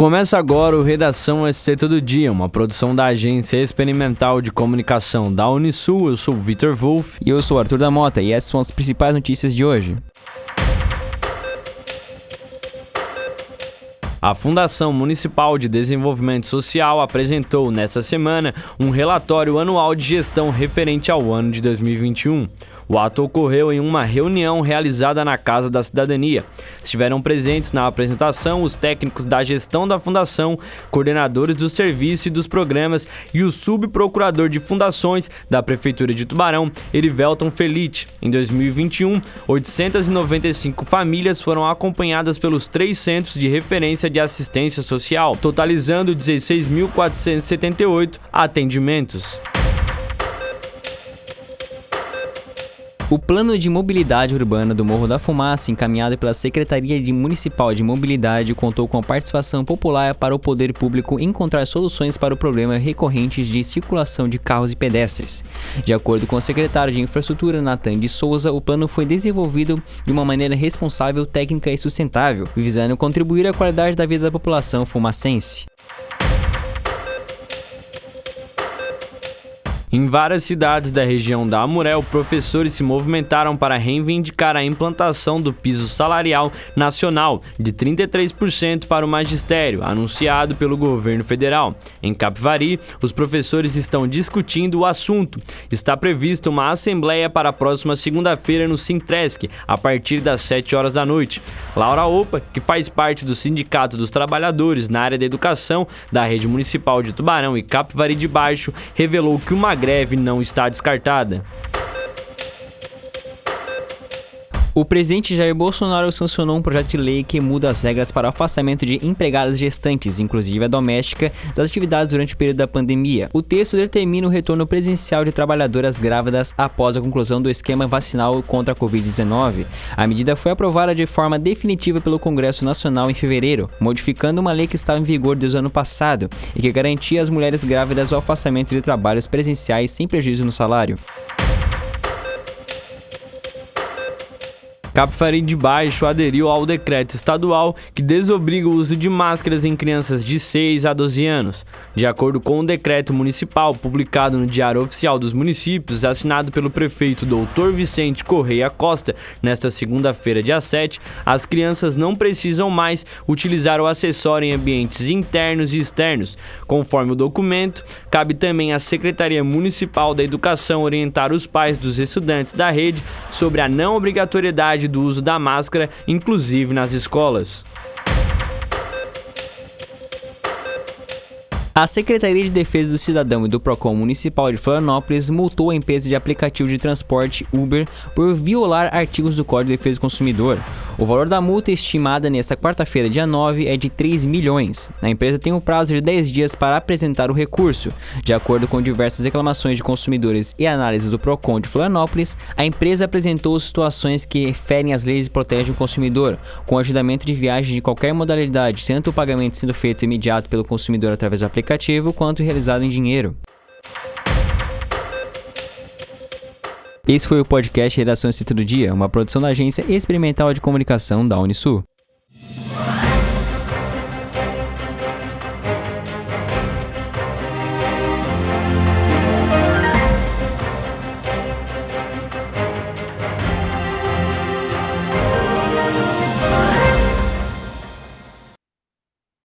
Começa agora o Redação SC Todo Dia, uma produção da Agência Experimental de Comunicação da Unisul. Eu sou o Vitor Wolff. E eu sou o Arthur da Mota, e essas são as principais notícias de hoje. A Fundação Municipal de Desenvolvimento Social apresentou nesta semana um relatório anual de gestão referente ao ano de 2021. O ato ocorreu em uma reunião realizada na Casa da Cidadania. Estiveram presentes na apresentação os técnicos da gestão da fundação, coordenadores do serviço e dos programas e o subprocurador de fundações da Prefeitura de Tubarão, Erivelton Felite. Em 2021, 895 famílias foram acompanhadas pelos três centros de referência de assistência social, totalizando 16.478 atendimentos. O plano de mobilidade urbana do Morro da Fumaça, encaminhado pela Secretaria de Municipal de Mobilidade, contou com a participação popular para o poder público encontrar soluções para o problema recorrentes de circulação de carros e pedestres. De acordo com o secretário de Infraestrutura, Natan de Souza, o plano foi desenvolvido de uma maneira responsável, técnica e sustentável, visando contribuir à qualidade da vida da população fumacense. Em várias cidades da região da Amurel, professores se movimentaram para reivindicar a implantação do piso salarial nacional de 33% para o magistério, anunciado pelo governo federal. Em Capivari, os professores estão discutindo o assunto. Está prevista uma assembleia para a próxima segunda-feira no Sintresc, a partir das 7 horas da noite. Laura Opa, que faz parte do Sindicato dos Trabalhadores na área da educação da rede municipal de Tubarão e Capivari de Baixo, revelou que uma greve não está descartada. O presidente Jair Bolsonaro sancionou um projeto de lei que muda as regras para o afastamento de empregadas gestantes, inclusive a doméstica, das atividades durante o período da pandemia. O texto determina o retorno presencial de trabalhadoras grávidas após a conclusão do esquema vacinal contra a Covid-19. A medida foi aprovada de forma definitiva pelo Congresso Nacional em fevereiro, modificando uma lei que estava em vigor desde o ano passado e que garantia às mulheres grávidas o afastamento de trabalhos presenciais sem prejuízo no salário. Capivari de Baixo aderiu ao decreto estadual que desobriga o uso de máscaras em crianças de 6 a 12 anos. De acordo com o decreto municipal publicado no Diário Oficial dos Municípios, assinado pelo prefeito Dr. Vicente Correia Costa nesta segunda-feira, dia 7, as crianças não precisam mais utilizar o acessório em ambientes internos e externos. Conforme o documento, cabe também à Secretaria Municipal da Educação orientar os pais dos estudantes da rede sobre a não obrigatoriedade do uso da máscara, inclusive nas escolas. A Secretaria de Defesa do Cidadão e do Procon Municipal de Florianópolis multou a empresa de aplicativo de transporte Uber por violar artigos do Código de Defesa do Consumidor. O valor da multa estimada nesta quarta-feira, dia 9, é de 3 milhões. A empresa tem um prazo de 10 dias para apresentar o recurso. De acordo com diversas reclamações de consumidores e análise do Procon de Florianópolis, a empresa apresentou situações que ferem as leis e protegem o consumidor, com agendamento de viagem de qualquer modalidade, tanto o pagamento sendo feito imediato pelo consumidor através do aplicativo, quanto realizado em dinheiro. Esse foi o podcast Redação Cita do Dia, uma produção da Agência Experimental de Comunicação da Unisul.